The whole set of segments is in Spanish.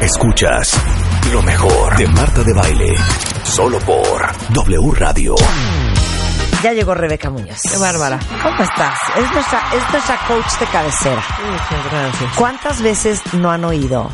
Escuchas lo mejor de Marta de Baile. Solo por W Radio. Ya llegó Rebeca Muñoz. Qué bárbara. ¿Cómo estás? Es nuestra, es nuestra coach de cabecera. Muchas gracias. ¿Cuántas veces no han oído?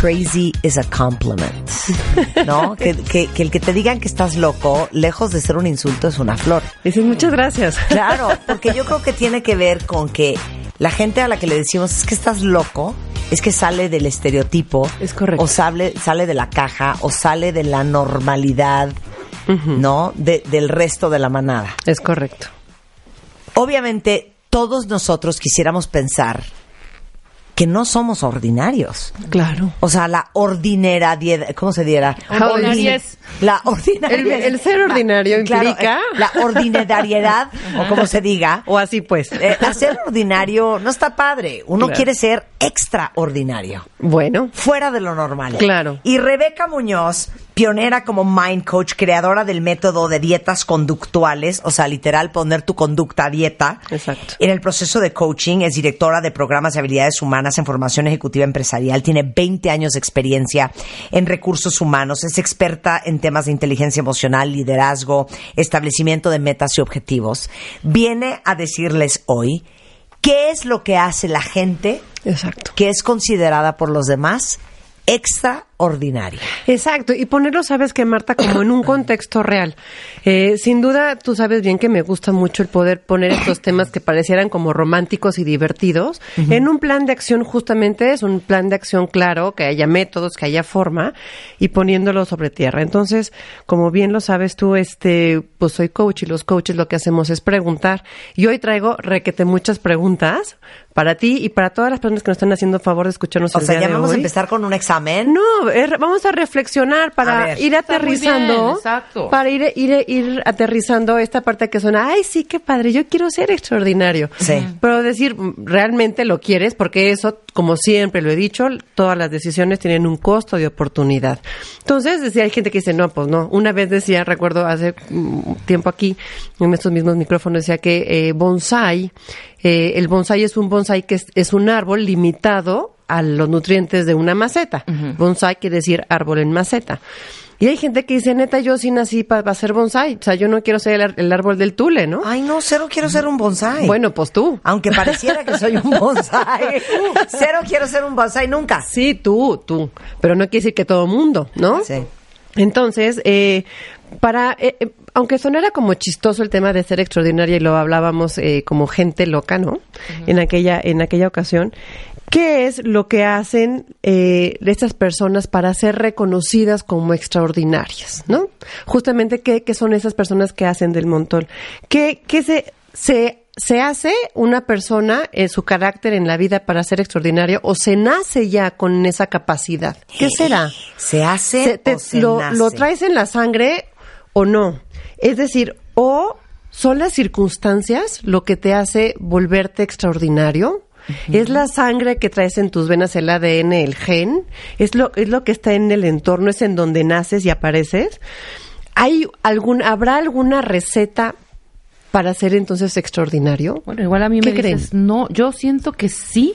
Crazy is a compliment. ¿No? que, que, que el que te digan que estás loco, lejos de ser un insulto, es una flor. Dices muchas gracias. Claro, porque yo creo que tiene que ver con que la gente a la que le decimos es que estás loco, es que sale del estereotipo. Es correcto. O sale, sale de la caja, o sale de la normalidad, ¿no? De- del resto de la manada. Es correcto. Obviamente, todos nosotros quisiéramos pensar que no somos ordinarios. Claro. O sea, la ordinariedad, ¿cómo se diera? La ordinariedad. El- el ser ordinario Claro, implica- la ordinariedad, o como se diga. O así pues. Eh, hacer ordinario no está padre. Uno Claro. quiere ser extraordinario. Bueno. Fuera de lo normal. Claro. Y Rebeca Muñoz, pionera como Mind Coach, creadora del método de dietas conductuales, o sea, literal, poner tu conducta a dieta. Exacto. En el proceso de coaching, es directora de programas de habilidades humanas en formación ejecutiva empresarial. Tiene 20 años de experiencia en recursos humanos. Es experta en temas de inteligencia emocional, liderazgo, establecimiento de metas y objetivos. Viene a decirles hoy qué es lo que hace la gente Exacto. que es considerada por los demás extraordinaria. Exacto, y ponerlo, sabes que Marta, como en un contexto real. Eh, sin duda, tú sabes bien que me gusta mucho el poder poner estos temas que parecieran como románticos y divertidos en un plan de acción, justamente es un plan de acción claro, que haya métodos, que haya forma, y poniéndolo sobre tierra. Entonces, como bien lo sabes tú, este, pues soy coach y los coaches lo que hacemos es preguntar. Y hoy traigo requete muchas preguntas para ti y para todas las personas que nos están haciendo favor de escucharnos O el sea, día ya de vamos a empezar con un examen. No, es- vamos a reflexionar A para ver. ir bien, aterrizando, exacto. para ir, ir, ir aterrizando esta parte que suena, ay, sí, qué padre, yo quiero ser extraordinario. Sí. Pero decir, realmente lo quieres, porque eso, como siempre lo he dicho, todas las decisiones tienen un costo de oportunidad. Entonces, decía, hay gente que dice, no, pues no. Una vez decía, recuerdo hace mm, tiempo aquí, en estos mismos micrófonos, decía que eh, bonsai, eh, el bonsai es un bonsai que es, es un árbol limitado a los nutrientes de una maceta. Bonsai quiere decir árbol en maceta. Y hay gente que dice, neta, yo sí nací para ser bonsai. O sea, yo no quiero ser el, el árbol del tule, ¿no? Ay, no, cero quiero ser un bonsai. Bueno, pues tú. Aunque pareciera que soy un bonsai. cero quiero ser un bonsai nunca. Sí, tú, tú. Pero no quiere decir que todo mundo, ¿no? Sí. Entonces, eh, para, eh, eh, aunque sonara como chistoso el tema de ser extraordinaria y lo hablábamos eh, como gente loca, ¿no? En aquella, en aquella ocasión. ¿Qué es lo que hacen eh, estas personas para ser reconocidas como extraordinarias, no? Justamente, ¿qué, qué son esas personas que hacen del montón? ¿Qué, qué se, se, se hace una persona en su carácter en la vida para ser extraordinario o se nace ya con esa capacidad? ¿Qué será? ¿Se hace Se- te- o se lo, nace? lo traes en la sangre o no. Es decir, o son las circunstancias lo que te hace volverte extraordinario. Es la sangre que traes en tus venas, el ADN, el gen. Es lo, es lo que está en el entorno, es en donde naces y apareces. ¿Hay algún, ¿Habrá alguna receta para ser entonces extraordinario? Bueno, igual a mí ¿Qué me creen? dices, no, yo siento que sí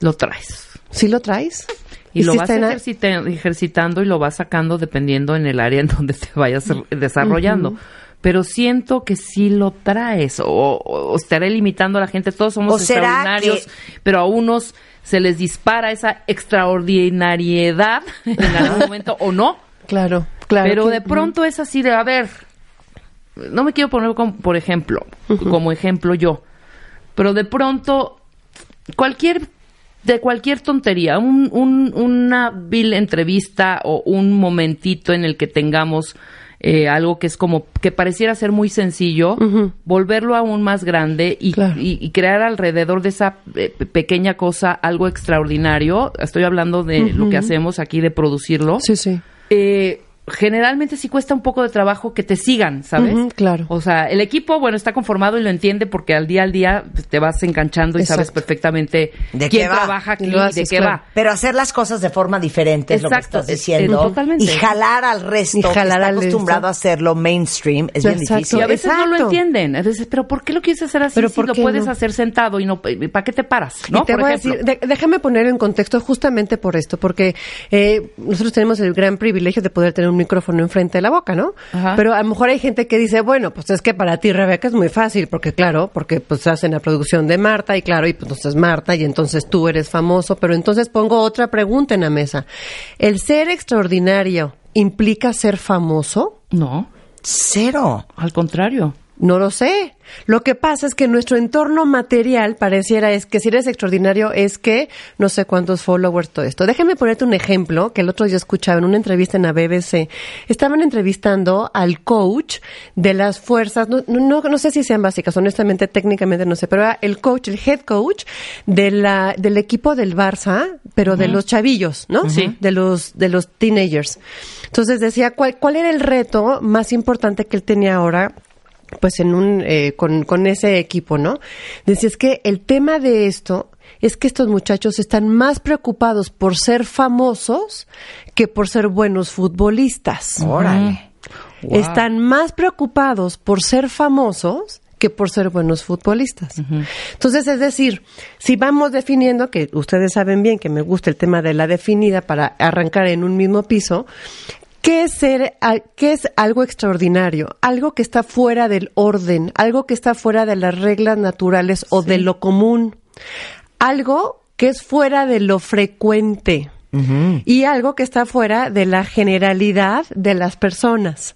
lo traes. ¿Sí lo traes? Y, lo si vas está en a- ejercita- ejercitando y lo vas sacando dependiendo en el área en donde te vayas desarrollando. Pero siento que sí lo traes o, o- o estaré limitando a la gente. Todos somos ¿O será extraordinarios, que- pero a unos se les dispara esa extraordinariedad en algún momento o no. Claro, claro. Pero que- de pronto es así de, a ver, no me quiero poner como, por ejemplo, como ejemplo yo, pero de pronto cualquier de cualquier tontería, un, un- una vil entrevista o un momentito en el que tengamos eh, algo que es como que pareciera ser muy sencillo, volverlo aún más grande y, Claro. y- y crear alrededor de esa eh, pe- pequeña cosa algo extraordinario. Estoy hablando de lo que hacemos aquí de producirlo Sí, sí. eh, generalmente sí cuesta un poco de trabajo que te sigan, ¿sabes? Claro. O sea, el equipo, bueno, está conformado y lo entiende porque al día al día pues, te vas enganchando y sabes Exacto. perfectamente ¿De quién qué va? trabaja aquí Y y lo de qué claro. va. Pero hacer las cosas de forma diferente es lo que Exacto, estás es- diciendo. es totalmente. Y jalar al resto Y jalar que está al acostumbrado resto. a hacerlo mainstream es bien Exacto. difícil. Y a veces no lo Exacto. entienden. Entonces, pero ¿por qué lo quieres hacer así Pero si ¿por lo puedes no? hacer sentado y no para qué te paras, ¿no? Y te Por voy ejemplo. a decir, de- déjame poner en contexto justamente por esto, porque eh, nosotros tenemos el gran privilegio de poder tener un micrófono enfrente de la boca, ¿no? Ajá. Pero a lo mejor hay gente que dice, bueno, pues es que para ti, Rebeca, es muy fácil, porque claro, porque pues hacen la producción de Marta y claro, y pues entonces Marta y entonces tú eres famoso, pero entonces pongo otra pregunta en la mesa. ¿El ser extraordinario implica ser famoso? No, Cero. al contrario. No lo sé. Lo que pasa es que nuestro entorno material pareciera es que si eres extraordinario es que no sé cuántos followers, todo esto. Déjame ponerte un ejemplo que el otro día escuchaba en una entrevista en la BBC. Estaban entrevistando al coach de las fuerzas, no, no, no sé si sean básicas, honestamente, técnicamente no sé, pero era el coach, el head coach de la, del equipo del Barça, pero de los chavillos, ¿no? Sí. De los, de los teenagers. Entonces decía, ¿cuál, cuál era el reto más importante que él tenía ahora pues en un eh, con, con ese equipo, ¿no? Decía, es que el tema de esto es que estos muchachos están más preocupados por ser famosos que por ser buenos futbolistas. Órale. Wow. Están más preocupados por ser famosos que por ser buenos futbolistas. Entonces, es decir, si vamos definiendo, que ustedes saben bien que me gusta el tema de la definida para arrancar en un mismo piso, ¿Qué es, ser, ¿Qué es algo extraordinario? Algo que está fuera del orden, algo que está fuera de las reglas naturales o de lo común. Algo que es fuera de lo frecuente. Y algo que está fuera de la generalidad de las personas.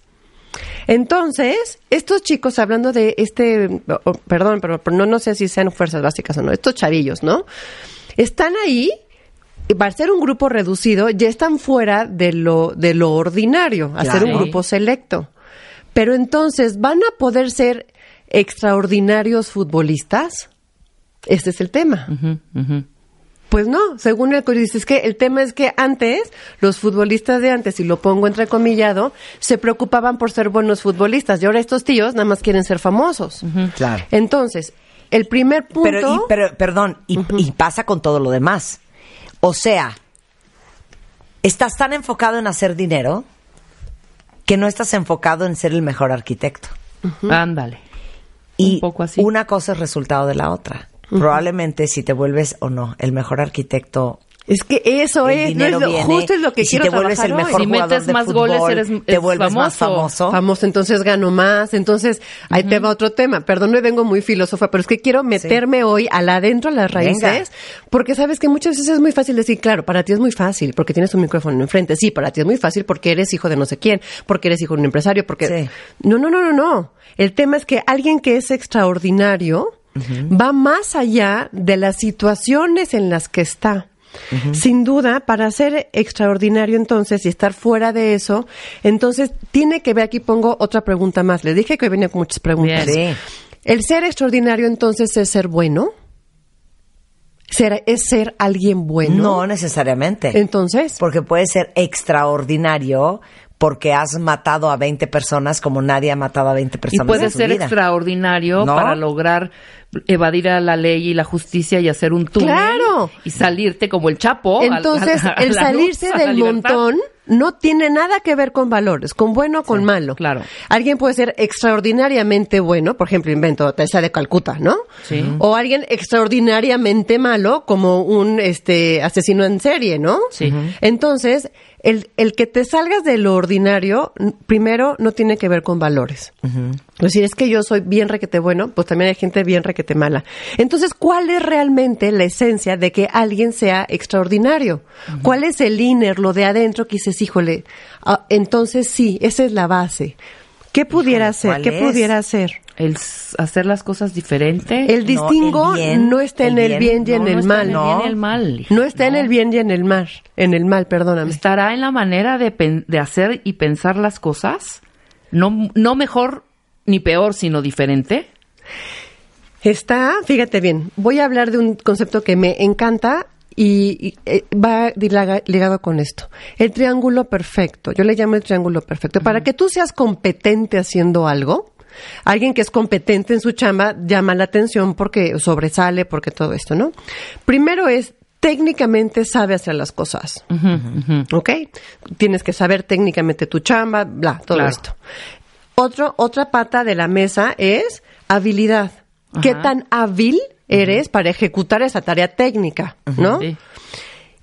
Entonces, estos chicos, hablando de este, perdón, pero, no, no sé si sean fuerzas básicas o no, estos chavillos, ¿no? Están ahí para ser un grupo reducido, ya están fuera de lo, de lo ordinario, a ser un grupo selecto. Pero entonces, ¿van a poder ser extraordinarios futbolistas? Este es el tema. Pues no, según el dice, es que el tema es que antes, los futbolistas de antes, y lo pongo entrecomillado, se preocupaban por ser buenos futbolistas. Y ahora estos tíos nada más quieren ser famosos. Claro. Entonces, el primer punto... Pero, y- pero, perdón, y, y pasa con todo lo demás. O sea, estás tan enfocado en hacer dinero que no estás enfocado en ser el mejor arquitecto. Ándale. Y Un poco así. una cosa es resultado de la otra. Probablemente si te vuelves o no el mejor arquitecto, Es que eso el es, no es lo- viene. justo es lo que y si quiero te vuelves el trabajar hoy. mejor Si jugador metes de más fútbol, goles, eres- te es vuelves más famoso. famoso. Famoso, entonces gano más. Entonces, ahí te va otro tema. Perdón, me vengo muy filósofa, pero es que quiero meterme hoy al adentro, a las raíces, Venga. porque sabes que muchas veces es muy fácil decir, claro, para ti es muy fácil, porque tienes un micrófono enfrente. Sí, para ti es muy fácil porque eres hijo de no sé quién, porque eres hijo de un empresario, porque... Sí. No, no, no, no, no. El tema es que alguien que es extraordinario va más allá de las situaciones en las que está. Sin duda, para ser extraordinario entonces y estar fuera de eso, entonces tiene que ver, aquí pongo otra pregunta más. Le dije que venía con muchas preguntas. Bien. Sí. ¿El ser extraordinario entonces es ser bueno? ¿Ser, ¿Es ser alguien bueno? No necesariamente. Entonces, Porque puede ser extraordinario porque has matado a 20 personas como nadie ha matado a 20 Y personas puede en su ser vida. extraordinario ¿No? para lograr evadir a la ley y la justicia y hacer un túnel. Claro. Y salirte como el Chapo. entonces a- a el salirse luz, del montón no tiene nada que ver con valores, con bueno o con malo. claro. Alguien puede ser extraordinariamente bueno, por ejemplo, invento Teresa de Calcuta, ¿no? Sí. O alguien extraordinariamente malo, como un este asesino en serie, ¿no? Sí. Entonces, el, el que te salgas de lo ordinario, primero, no tiene que ver con valores. Es decir, es que yo soy bien requete bueno, pues también hay gente bien requete mala. Entonces, ¿cuál es realmente la esencia de que alguien sea extraordinario? ¿Cuál es el inner, lo de adentro que dices, híjole, ah, entonces sí, esa es la base. ¿Qué pudiera? ¿cuál ¿Qué es? pudiera ser? El hacer las cosas diferente. El distingo el bien, no está en el el bien, y en No, el no está mal. en el bien y el mal. No está en el bien y en el mal. En el mal, perdóname. Estará en la manera de, de hacer y pensar las cosas. No, no mejor ni peor, sino diferente. Está, fíjate bien, voy a hablar de un concepto que me encanta y, y, eh, va ligado con esto. El triángulo perfecto, yo le llamo el triángulo perfecto. Para que tú seas competente haciendo algo, alguien que es competente en su chamba llama la atención porque sobresale, porque todo esto, ¿no? Primero es técnicamente sabe hacer las cosas. ¿Ok? Tienes que saber técnicamente tu chamba, bla, todo Claro. esto. Otro, otra pata de la mesa es habilidad. ¿Qué tan hábil eres para ejecutar esa tarea técnica? ¿No? Sí.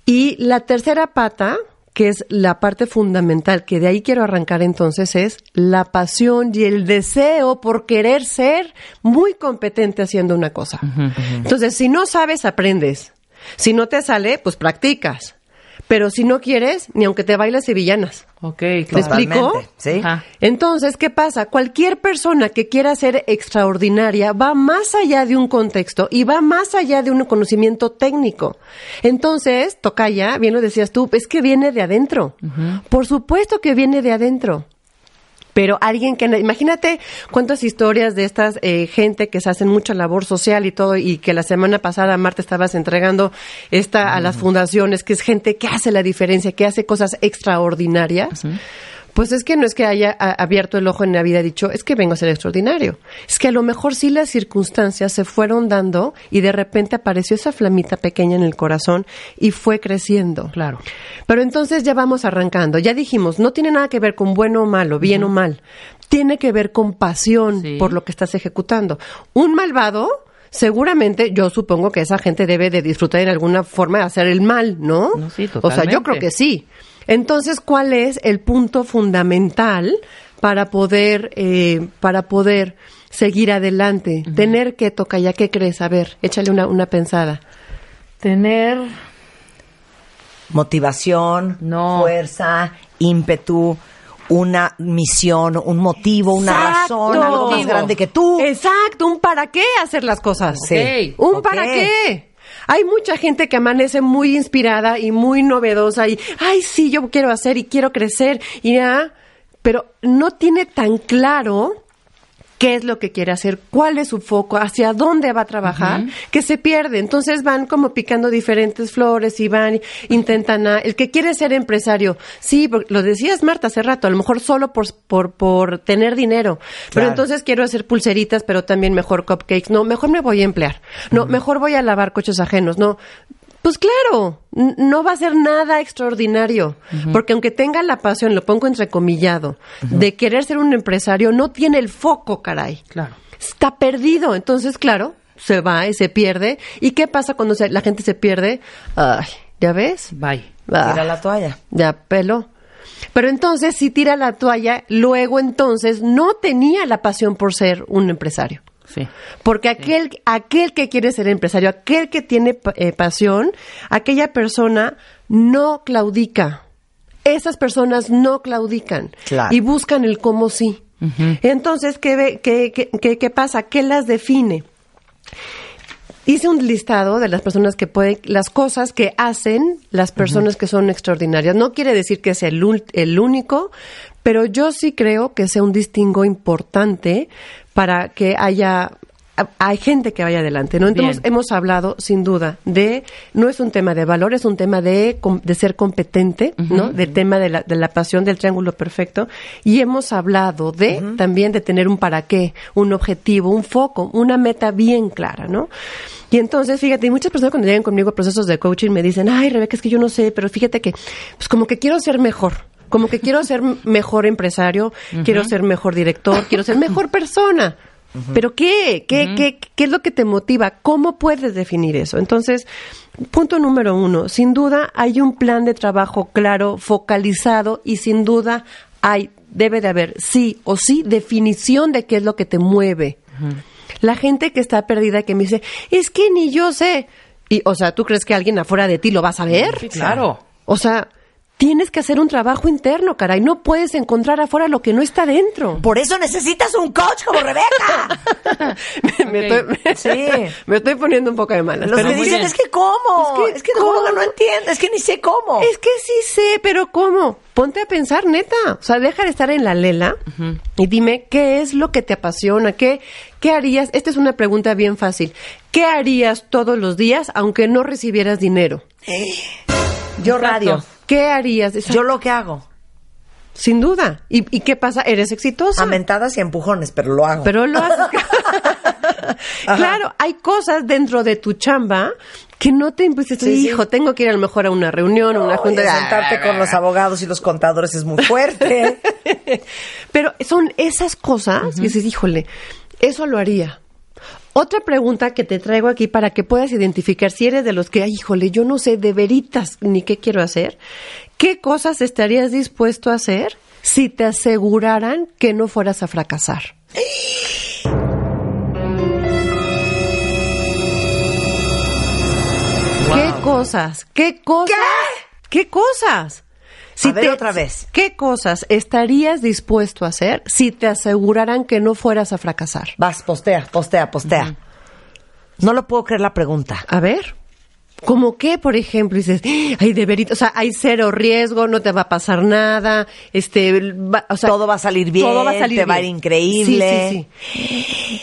Y la tercera pata, que es la parte fundamental, que de ahí quiero arrancar entonces, es la pasión y el deseo por querer ser muy competente haciendo una cosa. Entonces, si no sabes, aprendes. Si no te sale, pues practicas. Pero si no quieres, ni aunque te bailes sevillanas. Ok, ¿Me claro. explico? Sí. Ajá. Entonces, ¿qué pasa? Cualquier persona que quiera ser extraordinaria va más allá de un contexto y va más allá de un conocimiento técnico. Entonces, Tocaya, bien lo decías tú, es que viene de adentro. Por supuesto que viene de adentro. Pero alguien que, imagínate cuántas historias de estas eh, gente que se hacen mucha labor social y todo, y que la semana pasada, Marta, estabas entregando esta a las fundaciones, que es gente que hace la diferencia, que hace cosas extraordinarias. Pues es que no es que haya abierto el ojo en la vida y dicho, es que vengo a ser extraordinario. Es que a lo mejor sí las circunstancias se fueron dando y de repente apareció esa flamita pequeña en el corazón y fue creciendo. Claro. Pero entonces ya vamos arrancando. Ya dijimos, no tiene nada que ver con bueno o malo, bien o mal. Tiene que ver con pasión Sí. por lo que estás ejecutando. Un malvado, seguramente, yo supongo que esa gente debe de disfrutar en alguna forma de hacer el mal, ¿no? No, sí, o sea, yo totalmente. creo que sí. Entonces, ¿cuál es el punto fundamental para poder, eh, para poder seguir adelante? Tener que tocar, ya qué crees? A ver, échale una, una pensada. Tener Motivación, No. fuerza, ímpetu, una misión, un motivo, una Exacto. razón, algo más grande que tú. Exacto, un para qué hacer las cosas. Sí. Un para qué. Hay mucha gente que amanece muy inspirada y muy novedosa y, ay, sí, yo quiero hacer y quiero crecer y ya, pero no tiene tan claro qué es lo que quiere hacer, cuál es su foco, hacia dónde va a trabajar, que se pierde. Entonces van como picando diferentes flores y van, intentan a, el que quiere ser empresario, sí, porque lo decías Marta hace rato, a lo mejor solo por, por, por tener dinero, pero entonces quiero hacer pulseritas, pero también mejor cupcakes, no, mejor me voy a emplear, no, mejor voy a lavar coches ajenos, no. Pues claro, no va a ser nada extraordinario, porque aunque tenga la pasión, lo pongo entrecomillado, de querer ser un empresario, no tiene el foco, caray. Claro. Está perdido. Entonces, claro, se va y se pierde. ¿Y qué pasa cuando se- la gente se pierde? Ay, ¿ya ves? Bye. Ah, Tira la toalla. ya peló. Pero entonces, si tira la toalla, luego entonces no tenía la pasión por ser un empresario. Sí. Porque aquel, aquel que quiere ser empresario, aquel que tiene eh, pasión, aquella persona no claudica. Esas personas no claudican Claro. y buscan el cómo sí. Entonces, ¿qué, qué, qué, qué- qué pasa? ¿Qué las define? Hice un listado de las personas que pueden, las cosas que hacen las personas que son extraordinarias. No quiere decir que sea el, el único, pero yo sí creo que sea un distingo importante para que haya hay gente que vaya adelante, ¿no? Entonces Bien. hemos hablado sin duda de no es un tema de valor, es un tema de, de ser competente, ¿no? Del tema de la, de la pasión del triángulo perfecto y hemos hablado de también de tener un para qué, un objetivo, un foco, una meta bien clara, ¿no? Y entonces, fíjate, y muchas personas cuando llegan conmigo a procesos de coaching me dicen, ay, Rebeca, es que yo no sé, pero fíjate que, pues como que quiero ser mejor, como que quiero ser mejor empresario, quiero ser mejor director, quiero ser mejor persona. ¿Pero qué? ¿Qué, qué? ¿Qué es lo que te motiva? ¿Cómo puedes definir eso? Entonces, punto número uno, sin duda hay un plan de trabajo claro, focalizado y sin duda hay, debe de haber sí o sí definición de qué es lo que te mueve. La gente que está perdida que me dice, es que ni yo sé. Y, o sea, ¿tú crees que alguien afuera de ti lo va a saber? Sí, claro. O sea, tienes que hacer un trabajo interno, caray. No puedes encontrar afuera lo que no está dentro. Por eso necesitas un coach como Rebeca. me, estoy, Sí. me estoy poniendo un poco de malas. Los pero que dicen, es que cómo, Es que es que, cómo no entiendo, es que ni sé cómo. Es que sí sé, pero ¿cómo? Ponte a pensar, neta. O sea, deja de estar en la lela y dime qué es lo que te apasiona, qué, qué harías. Esta es una pregunta bien fácil. ¿Qué harías todos los días aunque no recibieras dinero? Yo Exacto. radio. ¿Qué harías? Yo lo que hago. Sin duda. ¿Y, y qué pasa? Eres exitosa. Amentadas y empujones, pero lo hago. Pero lo haces. claro, hay cosas dentro de tu chamba que no te impusiste. Sí, sí. Hijo, tengo que ir a lo mejor a una reunión, a una junta. sentarte con los abogados y los contadores es muy fuerte. Pero son esas cosas que dices, híjole, eso lo haría. Otra pregunta que te traigo aquí para que puedas identificar si eres de los que, ay, híjole, yo no sé de veritas ni qué quiero hacer. ¿Qué cosas estarías dispuesto a hacer si te aseguraran que no fueras a fracasar? ¿Qué cosas? ¿Qué cosas? ¿Qué cosas? A ver, otra vez. ¿Qué cosas estarías dispuesto a hacer si te aseguraran que no fueras a fracasar? Vas, postea, postea, postea. No lo puedo creer la pregunta. A ver. ¿Cómo qué, por ejemplo? Dices, ay, de verito, o sea, hay cero riesgo, no te va a pasar nada, este, va- o sea, Todo va a salir bien, todo va a salir te va a ir increíble. Sí, sí, sí.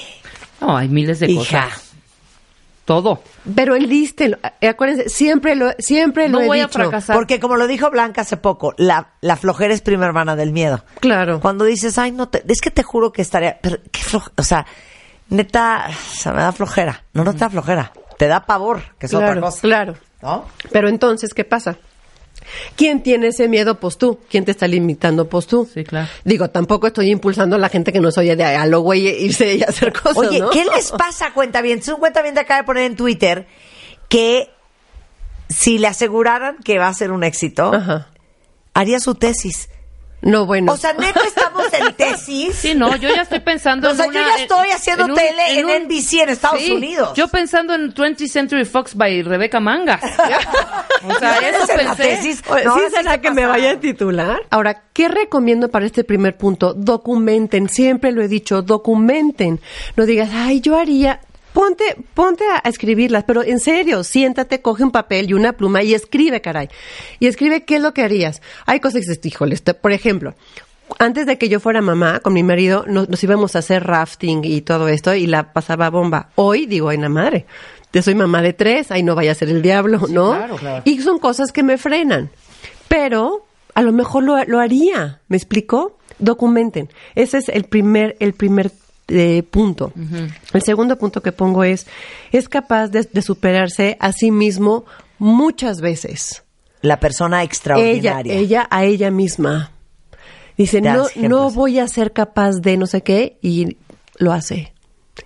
No, hay miles de Hija. cosas. Todo. Pero enlístelo, eh, acuérdense, siempre lo, siempre lo No he voy a dicho. fracasar. Porque como lo dijo Blanca hace poco, la, la flojera es prima hermana del miedo. Claro. Cuando dices, ay, no te, es que te juro que estaría, pero qué floja, o sea, neta, o sea, me da flojera. No, no te da flojera, te da pavor, que es claro, otra cosa. claro. ¿No? Pero entonces, ¿qué pasa? ¿Quién tiene ese miedo? Pues tú. ¿Quién te está limitando? Pues tú. Sí, claro. Digo, tampoco estoy impulsando a la gente que nos oye de a lo güey irse y hacer cosas, Oye, ¿no? ¿qué les pasa, cuenta bien? Un cuenta bien acaba de poner en Twitter que si le aseguraran que va a ser un éxito, Ajá. haría su tesis. No, bueno. O sea, neta estamos en tesis. Sí, no, yo ya estoy pensando O sea, en yo una- ya estoy haciendo un- tele en, un- NBC en Estados Sí, Unidos. Yo pensando en 20th Century Fox by Rebecca Mangas. o sea, ¿Quieres eso en la pensé. tesis? Oye, No, ¿Sí será se que me vaya a titular? Ahora, ¿qué recomiendo para este primer punto? Documenten, siempre lo he dicho, documenten. No digas, ay, yo haría... Ponte, ponte a, escribirlas, pero en serio, siéntate, coge un papel y una pluma y escribe, caray. Y escribe qué es lo que harías. Hay cosas que híjole, por ejemplo, antes de que yo fuera mamá, con mi marido, nos, nos íbamos a hacer rafting y todo esto y la pasaba bomba. Hoy digo, ay, la madre, yo soy mamá de tres, ahí no vaya a ser el diablo, ¿no? claro, claro. Y son cosas que me frenan. Pero a lo mejor lo, lo haría. ¿Me explico? Documenten. Ese es el primer, el primer eh, punto. El segundo punto que pongo es, es capaz de, de superarse a sí mismo muchas veces. La persona extraordinaria. ella a ella misma. Dice, no, ejemplos. no voy a ser capaz de no sé qué, y lo hace.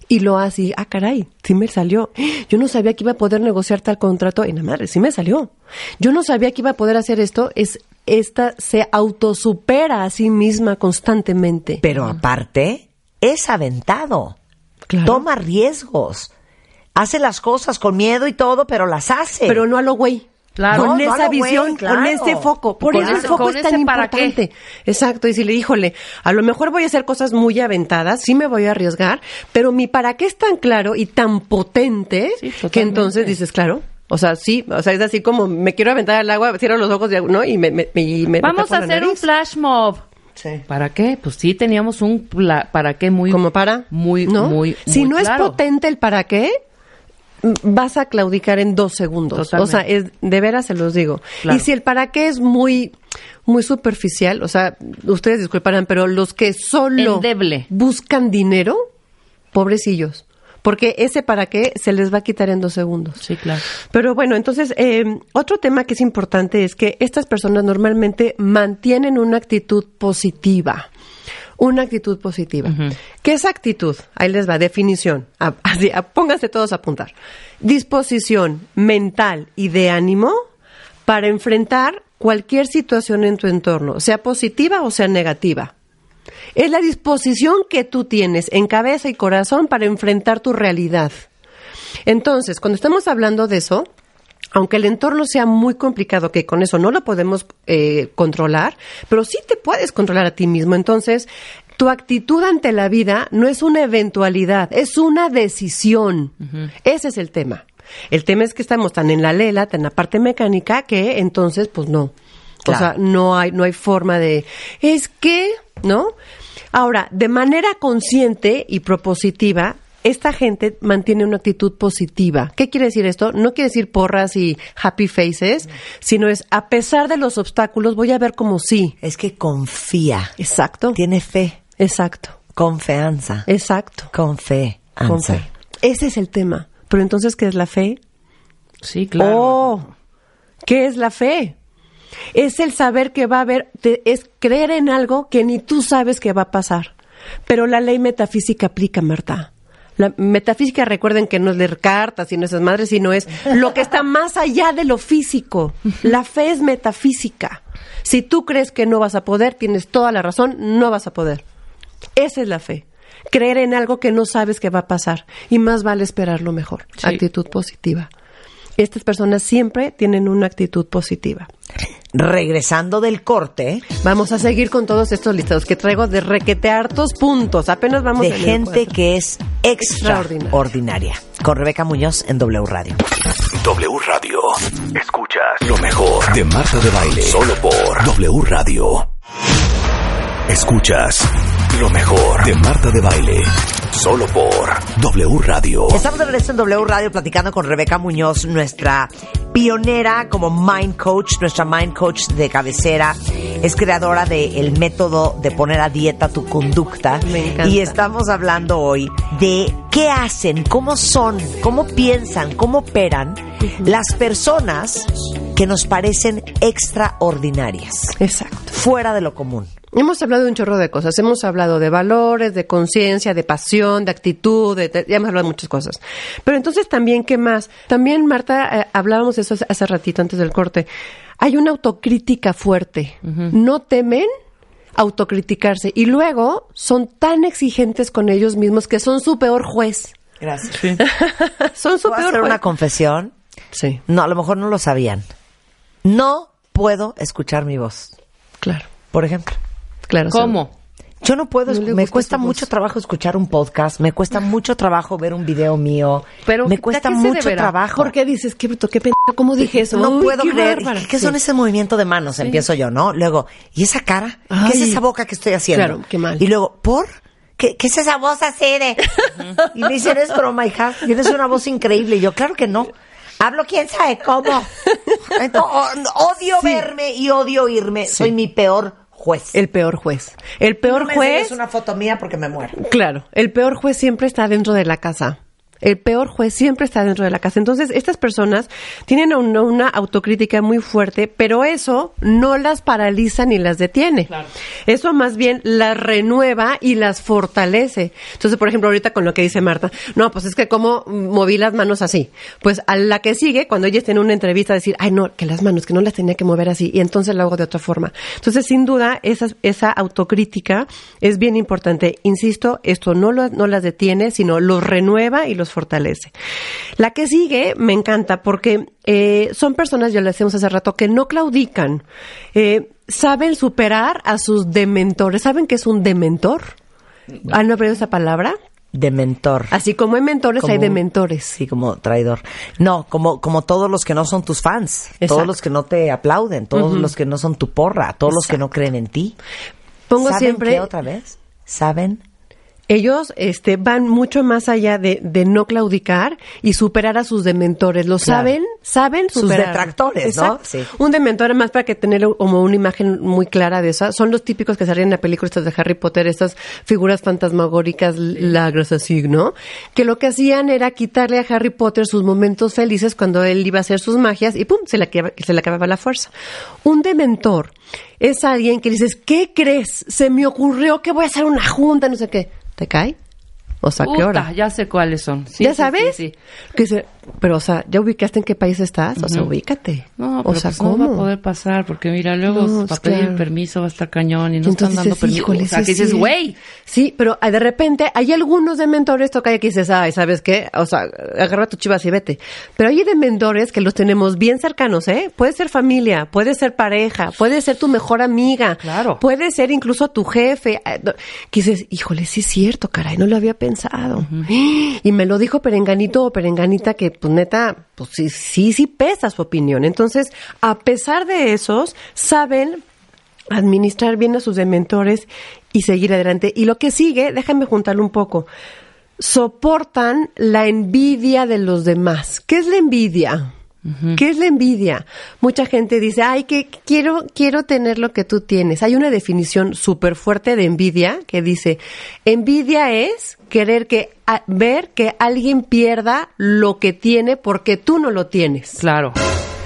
Y lo hace, y, ah, caray, sí me salió. Yo no sabía que iba a poder negociar tal contrato. Y la madre, sí me salió. Yo no sabía que iba a poder hacer esto. Es, esta se autosupera a sí misma constantemente. Pero aparte, es aventado. Claro. Toma riesgos. Hace las cosas con miedo y todo, pero las hace. Pero no a lo güey. Claro. Con No, esa visión, claro. con ese foco. Por eso el ese- foco con es tan ese importante. Exacto. Y si le híjole, a lo mejor voy a hacer cosas muy aventadas, sí me voy a arriesgar, pero mi para qué es tan claro y tan potente Sí, que entonces dices, claro. O sea, sí, o sea, es así como me quiero aventar al agua, cierro los ojos y- ¿no? y me, me, me- me- Vamos a hacer un flash mob. Sí. ¿Para qué? Pues sí teníamos un pla- para qué muy como para muy ¿no? muy si muy no claro. es potente el para qué m- vas a claudicar en dos segundos Totalmente. o sea es de veras se los digo Claro. y si el para qué es muy muy superficial o sea ustedes disculparán pero los que solo Endeble. buscan dinero pobrecillos porque ese para qué se les va a quitar en dos segundos Sí, claro. pero bueno, entonces, eh, otro tema que es importante es que estas personas normalmente mantienen una actitud positiva. Una actitud positiva. ¿Qué es actitud? Ahí les va, definición. A- así, a- pónganse todos a apuntar. Disposición mental y de ánimo para enfrentar cualquier situación en tu entorno, sea positiva o sea negativa. Es la disposición que tú tienes en cabeza y corazón para enfrentar tu realidad. Entonces, cuando estamos hablando de eso, aunque el entorno sea muy complicado, que con eso no lo podemos eh, controlar, pero sí te puedes controlar a ti mismo. Entonces, tu actitud ante la vida no es una eventualidad, es una decisión. Ese es el tema. El tema es que estamos tan en la lela, tan en la parte mecánica, que entonces, pues no. Claro. O sea, no hay, no hay forma de, es que, ¿no? Ahora, de manera consciente y propositiva, esta gente mantiene una actitud positiva. ¿Qué quiere decir esto? No quiere decir porras y happy faces, sino es a pesar de los obstáculos voy a ver como sí. Es que confía. Exacto. Tiene fe. Exacto. Confianza. Exacto. Con fe. Con fe. Ese es el tema. Pero entonces, ¿qué es la fe? Sí, claro. Oh, ¿qué es la fe? Es el saber que va a haber, te- es creer en algo que ni tú sabes que va a pasar. Pero la ley metafísica aplica, Marta. La metafísica, recuerden que no es leer cartas y no esas madres, sino es lo que está más allá de lo físico. La fe es metafísica. Si tú crees que no vas a poder, tienes toda la razón, no vas a poder. Esa es la fe. Creer en algo que no sabes que va a pasar. Y más vale esperar lo mejor. Sí. Actitud positiva. Estas personas siempre tienen una actitud positiva. Regresando del corte, Vamos a seguir con todos estos listados que traigo de requete hartos puntos. Apenas vamos de gente que es Extraordinaria. extraordinaria. Con Rebeca Muñoz en W Radio. W Radio. Escuchas lo mejor de Marta de Baile. Solo por W Radio. Escuchas lo mejor de Marta de Baile. Solo por W Radio. Estamos de regreso en W Radio platicando con Rebeca Muñoz, nuestra pionera como Mind Coach, nuestra Mind Coach de cabecera. Es creadora del método de poner a dieta tu conducta. Me encanta. Y estamos hablando hoy de qué hacen, cómo son, cómo piensan, cómo operan las personas que nos parecen extraordinarias, Exacto. fuera de lo común. Hemos hablado de un chorro de cosas. Hemos hablado de valores, de conciencia, de pasión, de actitud, de, de- ya hemos hablado de muchas cosas. Pero entonces también, ¿qué más? También, Marta, eh, hablábamos de eso hace- hace ratito antes del corte. Hay una autocrítica fuerte. No temen autocriticarse y luego son tan exigentes con ellos mismos que son su peor juez. Gracias. son su ¿Puedo peor hacer juez. una confesión? Sí, No, a lo mejor no lo sabían. No puedo escuchar mi voz, claro, por ejemplo. Claro. ¿Cómo? Yo no puedo, No me cuesta voz. mucho trabajo escuchar un podcast, me cuesta mucho trabajo ver un video mío, Pero, me ¿a cuesta mucho trabajo. ¿Por qué dices, qué bruto, qué pendejo, cómo dije eso? No Uy, puedo qué creer. ¿Qué son Sí. ese movimiento de manos? Empiezo yo, ¿no? Luego, ¿y esa cara? ¿Qué es esa boca que estoy haciendo? Claro, qué mal. Y luego, ¿por? ¿Qué, qué es esa voz así de? y me dicen, es broma, hija. Tienes una voz increíble. Y yo, claro que no. Hablo quién sabe cómo. Entonces, odio Sí. verme y odio oírme. Soy mi peor juez. El peor juez. El peor no me juez. enseñes una foto mía porque me muero. Claro, el peor juez siempre está dentro de la casa. El peor juez siempre está dentro de la casa. Entonces, estas personas tienen una, una autocrítica muy fuerte, pero eso no las paraliza ni las detiene. Eso más bien las renueva y las fortalece. Entonces, por ejemplo, ahorita con lo que dice Marta, no, pues es que como moví las manos así. Pues a la que sigue, cuando ella esté en una entrevista, decir, ay, no, que las manos, que no las tenía que mover así, y entonces lo hago de otra forma. Entonces, sin duda, esa, esa autocrítica es bien importante. Insisto, esto no, lo- no las detiene, sino los renueva y los fortalece. La que sigue me encanta porque eh, son personas, ya lo decíamos hace rato, que no claudican. Eh, saben superar a sus dementores. ¿Saben qué es un dementor? ¿Han oído esa palabra? De mentor. Así como hay mentores, Como hay dementores. Sí, como traidor. No, como, como todos los que no son tus fans, Exacto. todos los que no te aplauden, todos los que no son tu porra, todos los que no creen en ti. Pongo ¿Saben siempre qué otra vez? ¿Saben? Ellos este, van mucho más allá de, de no claudicar y superar a sus dementores. Lo Claro. saben, saben Sus superar. detractores, ¿no? Sí. Un dementor, más para que tener como una imagen muy clara de esa, son los típicos que salían en la película estas de Harry Potter, estas figuras fantasmagóricas, lagras así, ¿no? Que lo que hacían era quitarle a Harry Potter sus momentos felices cuando él iba a hacer sus magias y ¡pum! se le, se le acababa la fuerza. Un dementor es alguien que dices, ¿qué crees? Se me ocurrió que voy a hacer una junta, no sé qué. ¿Te cae? O sea, ¿qué hora? ya sé cuáles son. Sí, ¿Ya sí, sabes? sí. Que dice, pero, o sea, ¿ya ubicaste en qué país estás? O sea, ubícate. No, o pero sea, pues no ¿cómo? va a poder pasar porque mira, luego No, para pedir claro. permiso va a estar cañón y no Y están dando dices, permiso. híjole, o sea, que dices, güey, Sí, pero ah, de repente hay algunos de mentores toca que dices, ay, ¿sabes qué? O sea, agarra tu chivas y vete. Pero hay de mentores que los tenemos bien cercanos, ¿eh? Puede ser familia, puede ser pareja, puede ser tu mejor amiga. Claro. Puede ser incluso tu jefe. no, Que dices, híjole, sí es cierto, caray, no lo había pensado. Y me lo dijo Perenganito o Perenganita que, pues neta, pues sí, sí, sí pesa su opinión. Entonces, a pesar de esos, saben administrar bien a sus dementores y seguir adelante. Y lo que sigue, déjame juntarlo un poco. soportan la envidia de los demás. ¿Qué es la envidia? ¿Qué es la envidia? Mucha gente dice, ay, que quiero, quiero tener lo que tú tienes. Hay una definición súper fuerte de envidia que dice, envidia es querer que, ver que alguien pierda lo que tiene porque tú no lo tienes. Claro.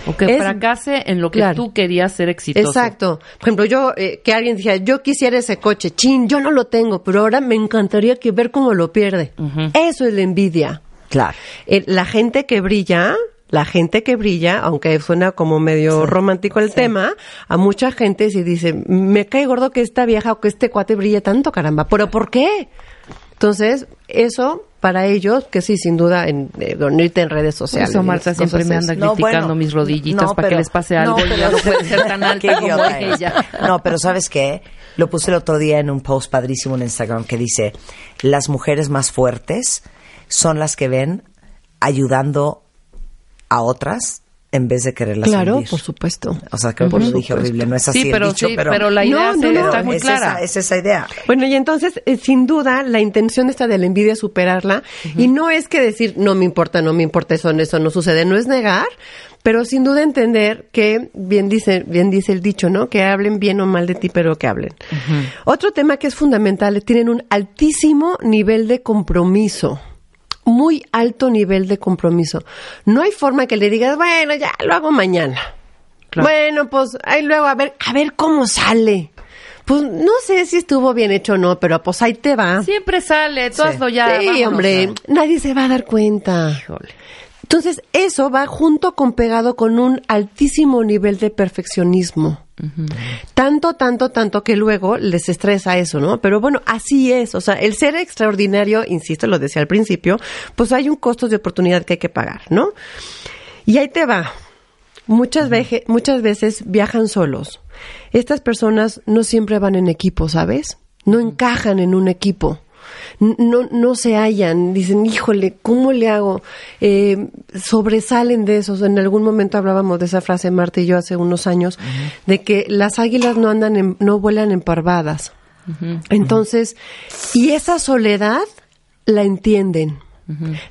O que fracase en lo que tú querías ser exitoso. Exacto. Por ejemplo, yo, eh, que alguien dijera, yo quisiera ese coche, chin, yo no lo tengo, pero ahora me encantaría que ver cómo lo pierde. Eso es la envidia. Claro. Eh, la gente que brilla la gente que brilla, aunque suena como medio romántico el tema, a mucha gente se dice, me cae gordo que esta vieja o que este cuate brille tanto, caramba, pero ¿por qué? Entonces, eso para ellos, que sí, sin duda, en eh, en redes sociales. Eso Marta siempre me anda criticando mis rodillitas para que les pase algo no, ya no puede ser tan alta como ella. No, pero ¿sabes qué? Lo puse el otro día en un post padrísimo en Instagram que dice, las mujeres más fuertes son las que ven ayudando a otras en vez de quererlas Claro, por supuesto. O sea, que por lo dije horrible, no es así sí, pero, dicho, sí, pero, la idea no, está muy clara. es esa idea. Bueno, y entonces, eh, sin duda, la intención esta de la envidia es superarla. Y no es que decir, no me importa, no me importa eso, eso no sucede. No es negar, pero sin duda entender que, bien dice, bien dice el dicho, ¿no? Que hablen bien o mal de ti, pero que hablen. Otro tema que es fundamental, tienen un altísimo nivel de compromiso muy alto nivel de compromiso. No hay forma que le digas, bueno, ya lo hago mañana. Bueno, pues ahí luego a ver, a ver cómo sale. Pues no sé si estuvo bien hecho o no, pero pues ahí te va. Siempre sale, todo esto ya. Sí, hombre, nadie se va a dar cuenta. Híjole. Entonces, eso va junto con pegado con un altísimo nivel de perfeccionismo. Tanto, tanto, tanto que luego les estresa eso, ¿no? Pero bueno, así es. O sea, el ser extraordinario, insisto, lo decía al principio, pues hay un costo de oportunidad que hay que pagar, ¿no? Y ahí te va. Muchas, muchas veces viajan solos. Estas personas no siempre van en equipo, ¿sabes? No encajan en un equipo no, no se hallan, dicen, híjole, ¿cómo le hago? Eh, sobresalen de esos. En algún momento hablábamos de esa frase, Marta y yo, hace unos años, de que las águilas no andan, no vuelan en parvadas. Entonces, y esa soledad la entienden.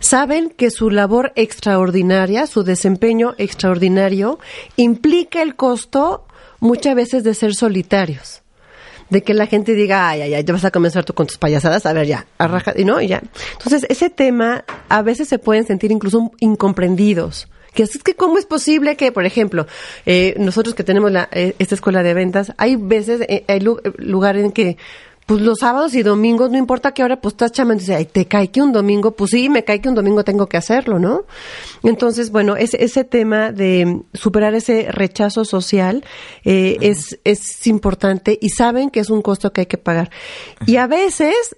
Saben que su labor extraordinaria, su desempeño extraordinario, implica el costo muchas veces de ser solitarios de que la gente diga, ay, ay, ay, ya vas a comenzar tú con tus payasadas, a ver, ya, arraja, y no, y ya. Entonces, ese tema a veces se pueden sentir incluso incomprendidos. Que es que cómo es posible que, por ejemplo, eh, nosotros que tenemos la, eh, esta escuela de ventas, hay veces, eh, hay lugares en que pues los sábados y domingos, no importa qué hora, pues estás chamando y dices, te cae que un domingo, pues sí, me cae que un domingo tengo que hacerlo, ¿no? Entonces, bueno, ese, ese tema de superar ese rechazo social eh, es, es importante y saben que es un costo que hay que pagar. Y a veces,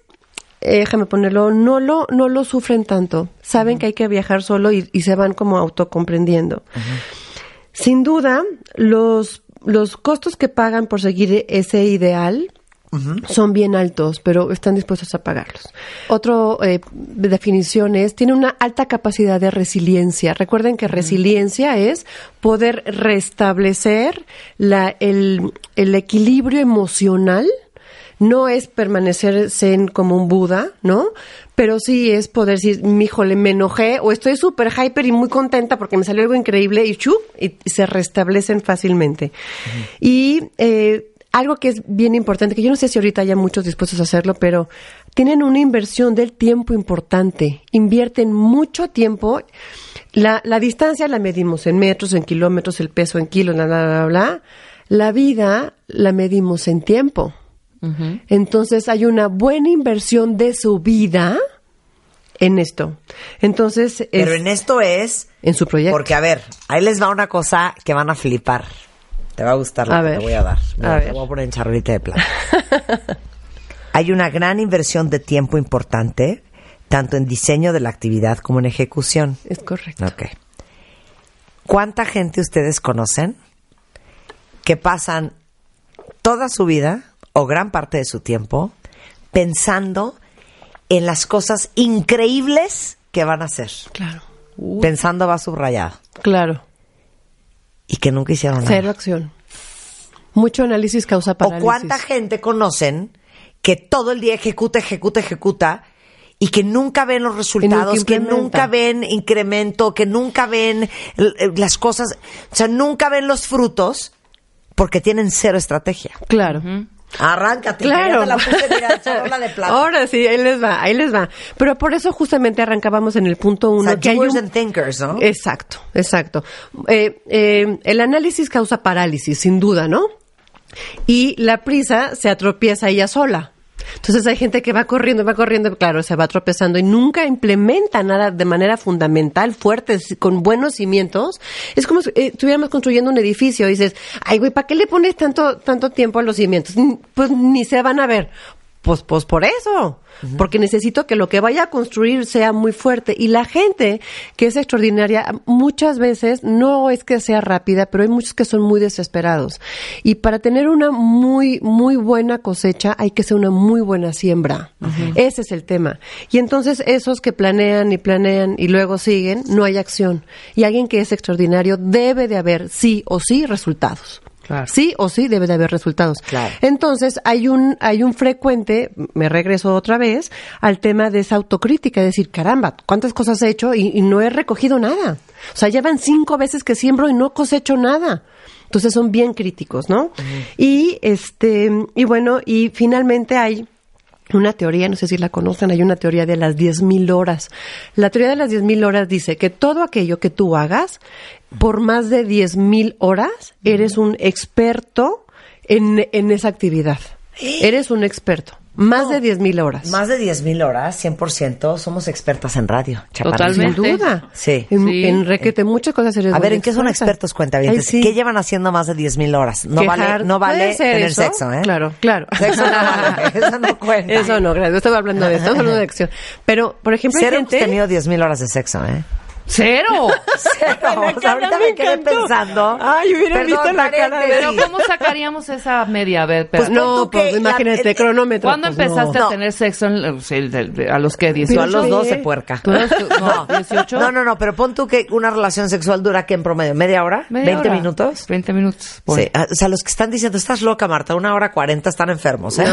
eh, déjame ponerlo, no lo, no lo sufren tanto. Saben que hay que viajar solo y, y se van como autocomprendiendo. Sin duda, los, los costos que pagan por seguir ese ideal, son bien altos, pero están dispuestos a pagarlos. Otro eh, definición es, tiene una alta capacidad de resiliencia. Recuerden que resiliencia es poder restablecer la, el, el equilibrio emocional no es permanecer zen como un Buda, ¿no? Pero sí es poder decir, mi híjole, me enojé o estoy súper hyper y muy contenta porque me salió algo increíble y chup, y, se restablecen fácilmente. Y eh, algo que es bien importante, que yo no sé si ahorita haya muchos dispuestos a hacerlo, pero tienen una inversión del tiempo importante, invierten mucho tiempo. La, la distancia la medimos en metros, en kilómetros, el peso en kilos, bla, bla, bla, bla. La vida la medimos en tiempo. Entonces hay una buena inversión de su vida en esto. Entonces, pero en esto es en su proyecto. Porque a ver, ahí les va una cosa que van a flipar. Te va a gustar lo que te voy a dar. te voy a poner en charolita de plata. Hay una gran inversión de tiempo importante, tanto en diseño de la actividad como en ejecución. Es correcto. ¿Cuánta gente ustedes conocen que pasan toda su vida o gran parte de su tiempo pensando en las cosas increíbles que van a hacer? Claro. Pensando va subrayado. Claro y que nunca hicieron nada. Cero acción. Mucho análisis causa parálisis. O cuánta gente conocen que todo el día ejecuta, ejecuta, ejecuta y que nunca ven los resultados, que nunca ven incremento, que nunca ven eh, las cosas, o sea, nunca ven los frutos porque tienen cero estrategia. Claro. Arráncate, Claro. la puse, mira, de plata. Ahora sí, ahí les va, ahí les va. Pero por eso justamente arrancábamos en el punto O uno sea, que hay doers un- and thinkers, ¿no? Exacto, exacto. Eh, eh, el análisis causa parálisis, sin duda, ¿no? Y la prisa se atropieza ella sola. Entonces hay gente que va corriendo, va corriendo, claro, se va tropezando y nunca implementa nada de manera fundamental, fuerte, con buenos cimientos. Es como si eh, estuviéramos construyendo un edificio y dices, ay, güey, ¿para qué le pones tanto, tanto tiempo a los cimientos? Pues ni se van a ver. Pues, pues por eso, porque necesito que lo que vaya a construir sea muy fuerte. Y la gente que es extraordinaria, muchas veces no es que sea rápida, pero hay muchos que son muy desesperados. Y para tener una muy, muy buena cosecha, hay que ser una muy buena siembra. Ese es el tema. Y entonces esos que planean y planean y luego siguen, no hay acción. Y alguien que es extraordinario debe de haber sí o sí resultados. Claro. Sí o sí debe de haber resultados. Claro. Entonces, hay un, hay un frecuente, me regreso otra vez, al tema de esa autocrítica, decir, caramba, ¿cuántas cosas he hecho y, y no he recogido nada? O sea, llevan cinco veces que siembro y no cosecho nada. Entonces son bien críticos, ¿no? Y este, y bueno, y finalmente hay una teoría, no sé si la conocen, hay una teoría de las 10.000 horas. La teoría de las 10.000 horas dice que todo aquello que tú hagas por más de 10.000 horas, eres un experto en, en esa actividad. Eres un experto. Más de 10.000 horas. Más de 10.000 horas, 100%, somos expertas en radio. chaparrita. Totalmente. Sin duda. Sí. En, Sí. en requete, muchas cosas eres A ver, ¿en qué son expertos cuentavientes? Ay, sí. ¿Qué llevan haciendo más de 10.000 horas? No Quejar- vale, no vale ¿Puede ser tener eso? sexo, ¿eh? Claro, claro. Sexo no vale, eso no cuenta. Eso no, gracias. No estaba hablando de esto, hablando de acción. Pero, por ejemplo, hay Cero hemos gente... tenido 10.000 horas de sexo, ¿eh? ¡Cero! Cero. O sea, ahorita me, quedé encantó. pensando. Ay, hubieran visto la cara de- Pero ¿cómo sacaríamos esa media? A ver, pero Pues no, tú que pues la- imagínate, el- cronómetro. ¿Cuándo pues, empezaste no. a tener sexo en a los que Tú 18? a los Sí. 12, puerca. ¿Tú los que- no, 18? No, no, no, pero pon tú que una relación sexual dura, ¿qué en promedio? ¿Media hora? Media ¿20 hora. minutos? 20 minutos. pon. Sí, o sea, los que están diciendo, estás loca, Marta, una hora 40 están enfermos, ¿eh?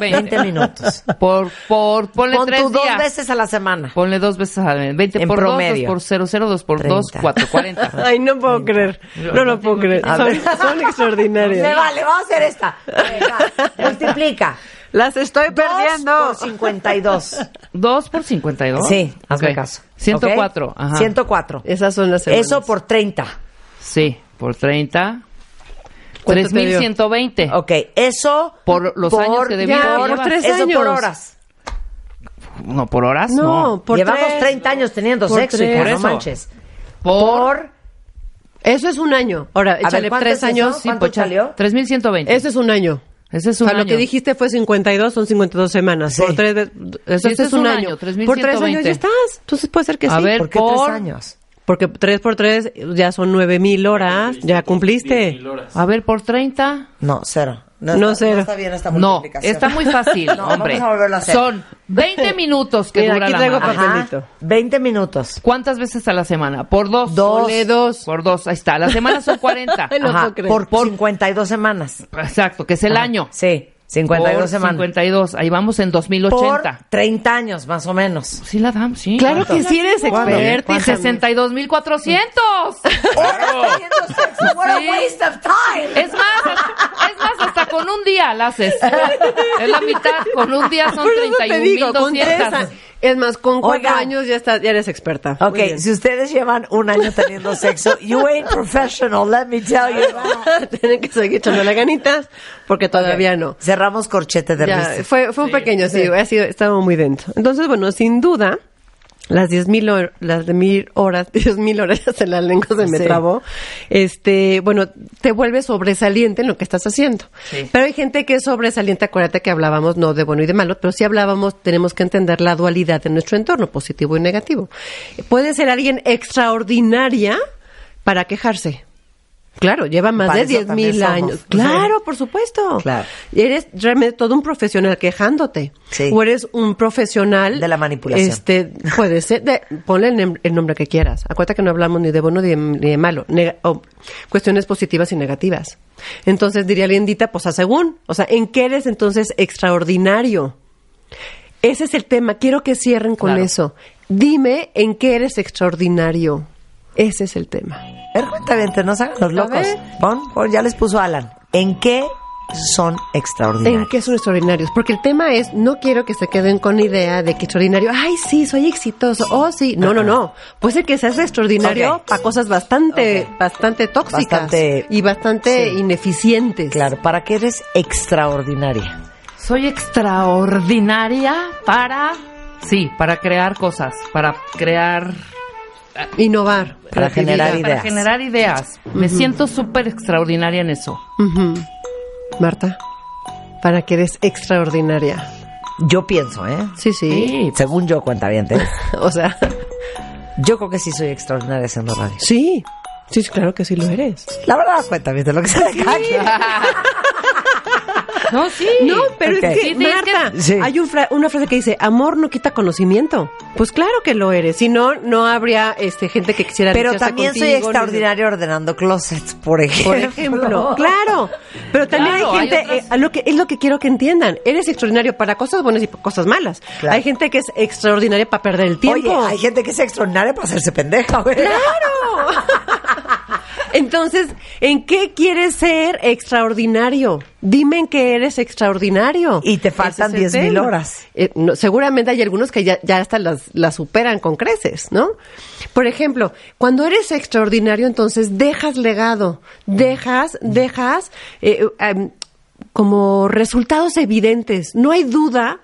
20 minutos. Por, por, ponle Pon tres tú dos días. veces a la semana. Ponle dos veces a 20 En por promedio. 2, 2 por 0, 0, 2 por 2, 30. 4, 40. Ay, no puedo creer. No lo puedo creer. A Son, ver. son Me extraordinarias. vale, vamos a hacer esta. Venga, multiplica. Las estoy Dos perdiendo. por 52. 2 por 52. Sí, hazme Ok. caso. 104. ¿Ok? Ajá. 104. Esas son las semanas. Eso por 30. Sí, por 30. ¿Cuánto te dio? 3120. Ok, eso Por los años que debía ya, por tres Eso años. por horas. No, por horas, No, no. por Llevamos tres. 30 años teniendo Por sexo, tres. hija, Por no eso. manches. Por, Por... Eso es un año. Ahora, ver, échale ¿cuánto tres es eso? años. ¿Cuánto pues, salió? 3120. Eso es un año. Ese es O un sea, lo año. que dijiste fue 52, son 52 semanas. Sí. Por tres, eso Sí, ese es un año. Por tres años ya estás. Entonces puede ser que A sí. ver, ¿Por qué por- tres años? Porque tres por tres ya son nueve mil horas. Ya cumpliste. A ver, por 30. No, cero. No, está, cero. No está bien esta No, multiplicación. está muy fácil, No, hombre. vamos a volverlo a hacer. Son 20 minutos que Mira, dura aquí la traigo papelito. 20 minutos. ¿Cuántas veces a la semana? Por dos. Dos. Dos. Por dos, ahí está. La semana son 40. Ay, no Ajá, por, por 52 semanas. Exacto, que es el Ajá, año. Sí, 52 Por semanas. 52. Ahí vamos en Por 2080. 30 años, más o menos. Sí la damos, sí. Claro que sí eres ¿Cuánto? experta. mía. 62.400. ¡Horas teniendo sexo! Con un día la haces. Es la mitad. Con un día son Por eso te digo, con tres 31.200. años. Es más, con cuatro años ya estás, ya eres experta. Muy Ok, bien. si ustedes llevan un año teniendo sexo, you ain't professional, let me tell you. Tienen que seguir echándole ganitas porque todavía no. Cerramos corchete de Ya, risa. fue, fue un pequeño, sí, ha sido, estaba muy dentro. Entonces, bueno, sin duda, las diez mil hor- las de mil horas, diez mil horas ya se la lengua se me Sí. trabó. Este, bueno, te vuelves sobresaliente en lo que estás haciendo. Sí. Pero hay gente que es sobresaliente, acuérdate que hablábamos no de bueno y de malo, pero sí hablábamos, tenemos que entender la dualidad de nuestro entorno, positivo y negativo. Puede ser alguien extraordinaria para quejarse. Claro, lleva más Para de mil somos. años. Claro, por supuesto. Claro. Eres realmente todo un profesional quejándote. Sí. O eres un profesional. De la manipulación. Este, puede ser. De, ponle el, nombre que quieras. Acuérdate que no hablamos ni de bueno ni de, ni de malo. O cuestiones positivas y negativas. Entonces diría Lindita, pues a según. O sea, ¿en qué eres entonces extraordinario? Ese es el tema. Quiero que cierren con Claro. eso. Dime en qué eres extraordinario. Ese es el tema. A ver, cuéntame, no se hagan los locos. Pon, pon, ya les puso Alan. ¿En qué son extraordinarios? ¿En qué son extraordinarios? Porque el tema es, no quiero que se queden con la idea de que extraordinario, ay, sí, soy exitoso, oh, sí. No, no, no. Puede ser que seas extraordinario Ok. para cosas bastante, bastante tóxicas Bastante- y bastante Sí. ineficientes. Claro, ¿para qué eres extraordinaria? Soy extraordinaria para, sí, para crear cosas, para crear, Innovar. Para generar ideas. para generar ideas. Me siento súper extraordinaria en eso. Marta, para que eres extraordinaria. Yo pienso, ¿eh? Sí, sí. Sí. Según yo, cuenta bien. O sea, Yo creo que sí soy extraordinaria haciendo radio. sí. Sí, sí, claro que sí lo eres. La verdad, cuenta bien de lo que se quien. No, sí. No, pero es que, Sí, sí, es que- Marta, Sí. hay un fra- una frase que dice, amor no quita conocimiento. Pues claro que lo eres. Si no, no habría este, gente que quisiera Pero también soy contigo, ni- extraordinaria ordenando closets, por ejemplo. Por ejemplo, claro. Pero también Claro, hay hay gente, otras- eh, a lo que, es lo que quiero que entiendan. Eres extraordinario para cosas buenas y para cosas malas. Claro. Hay gente que es extraordinaria para perder el tiempo. Oye, hay gente que es extraordinaria para hacerse pendeja, güey. ¡Claro! Entonces, ¿en qué quieres ser extraordinario? Dime en qué eres extraordinario. Y te faltan es 10,000 tema. horas. Eh, no, seguramente hay algunos que ya, ya hasta las, las superan con creces, ¿no? Por ejemplo, cuando eres extraordinario, entonces dejas legado, dejas, dejas eh, em, como resultados evidentes. No hay duda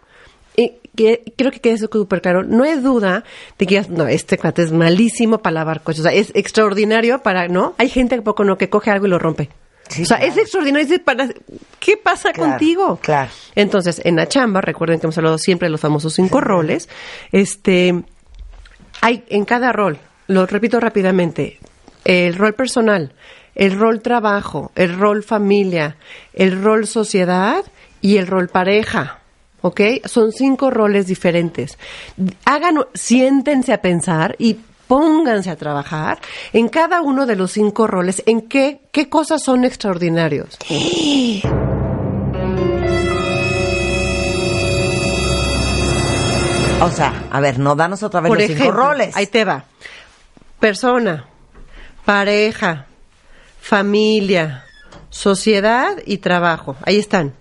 que creo que quede súper claro, no hay duda de que no, este cuate es malísimo para lavar coches, o sea, es extraordinario para, ¿no? Hay gente que poco no que coge algo y lo rompe. Sí, o sea, claro. es extraordinario, dices, para, ¿qué pasa Claro, contigo? claro. Entonces, en la chamba, recuerden que hemos hablado siempre de los famosos cinco roles, este, hay en cada rol, lo repito rápidamente, el rol personal, el rol trabajo, el rol familia, el rol sociedad y el rol pareja. ¿Ok? Son cinco roles diferentes. Hagan, siéntense a pensar y pónganse a trabajar en cada uno de los cinco roles, en qué, qué cosas son extraordinarios. O sea, a ver, no danos otra vez Por los ejemplo, cinco roles. ahí te va. Persona, pareja, familia, sociedad y trabajo. Ahí están.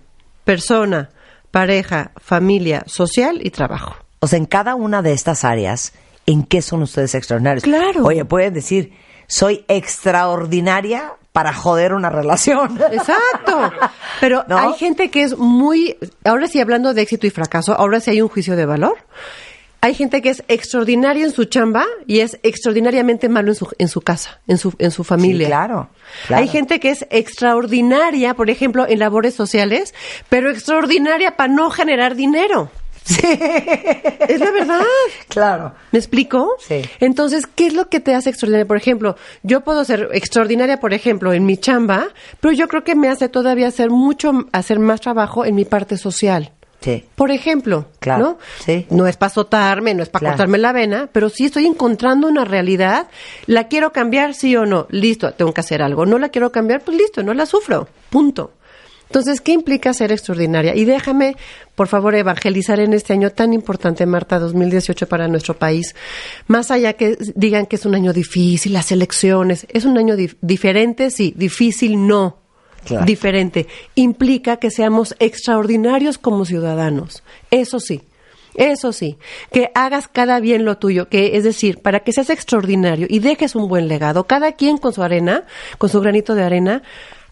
Persona, pareja, familia, social y trabajo. O sea, en cada una de estas áreas, ¿en qué son ustedes extraordinarios? Claro. Oye, pueden decir, soy extraordinaria para joder una relación. Exacto. Pero ¿No? hay gente que es muy, ahora sí hablando de éxito y fracaso, ahora sí hay un juicio de valor. Hay gente que es extraordinaria en su chamba y es extraordinariamente malo en su, en su casa, en su, en su familia. Sí, claro, claro. Hay gente que es extraordinaria, por ejemplo, en labores sociales, pero extraordinaria para no generar dinero. Es la verdad. Claro. ¿Me explico? Sí. Entonces, ¿qué es lo que te hace extraordinaria? Por ejemplo, yo puedo ser extraordinaria, por ejemplo, en mi chamba, pero yo creo que me hace todavía hacer mucho, hacer más trabajo en mi parte social. Sí. Por ejemplo, Claro, ¿no? sí. No es para azotarme, no es para Claro. cortarme la vena, pero sí estoy encontrando una realidad. ¿La quiero cambiar, sí o no? Listo, tengo que hacer algo. ¿No la quiero cambiar? Pues listo, no la sufro. Punto. Entonces, ¿qué implica ser extraordinaria? Y déjame, por favor, evangelizar en este año tan importante, Marta, 2018 para nuestro país. Más allá que digan que es un año difícil, las elecciones, es un año dif- diferente, sí, difícil no. Diferente. Implica que seamos extraordinarios como ciudadanos. Eso sí. Eso sí, que hagas cada bien lo tuyo, que es decir, para que seas extraordinario y dejes un buen legado, cada quien con su arena, con su granito de arena,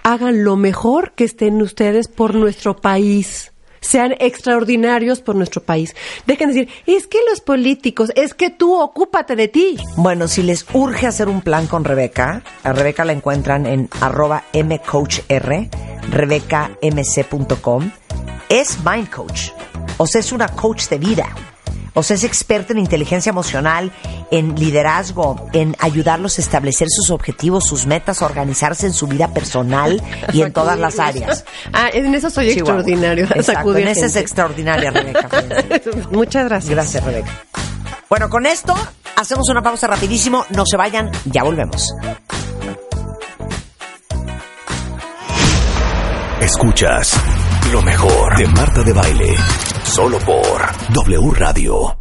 hagan lo mejor que estén ustedes por nuestro país. Sean extraordinarios por nuestro país. Dejen de decir, es que los políticos, es que tú ocúpate de ti. Bueno, si les urge hacer un plan con Rebeca, a Rebeca la encuentran en arroba mcoachr, rebecamc.com. Es Mind Coach, o sea, es una coach de vida. O sea, es experta en inteligencia emocional, en liderazgo, en ayudarlos a establecer sus objetivos, sus metas, a organizarse en su vida personal y en todas las áreas. Ah, en eso soy Chihuahua. extraordinario. Exacto, en esa es extraordinaria, Rebeca. Muchas gracias. Gracias, Rebeca. Bueno, con esto hacemos una pausa rapidísimo. No se vayan, ya volvemos. Escuchas lo mejor de Marta de Baile. Solo por W Radio.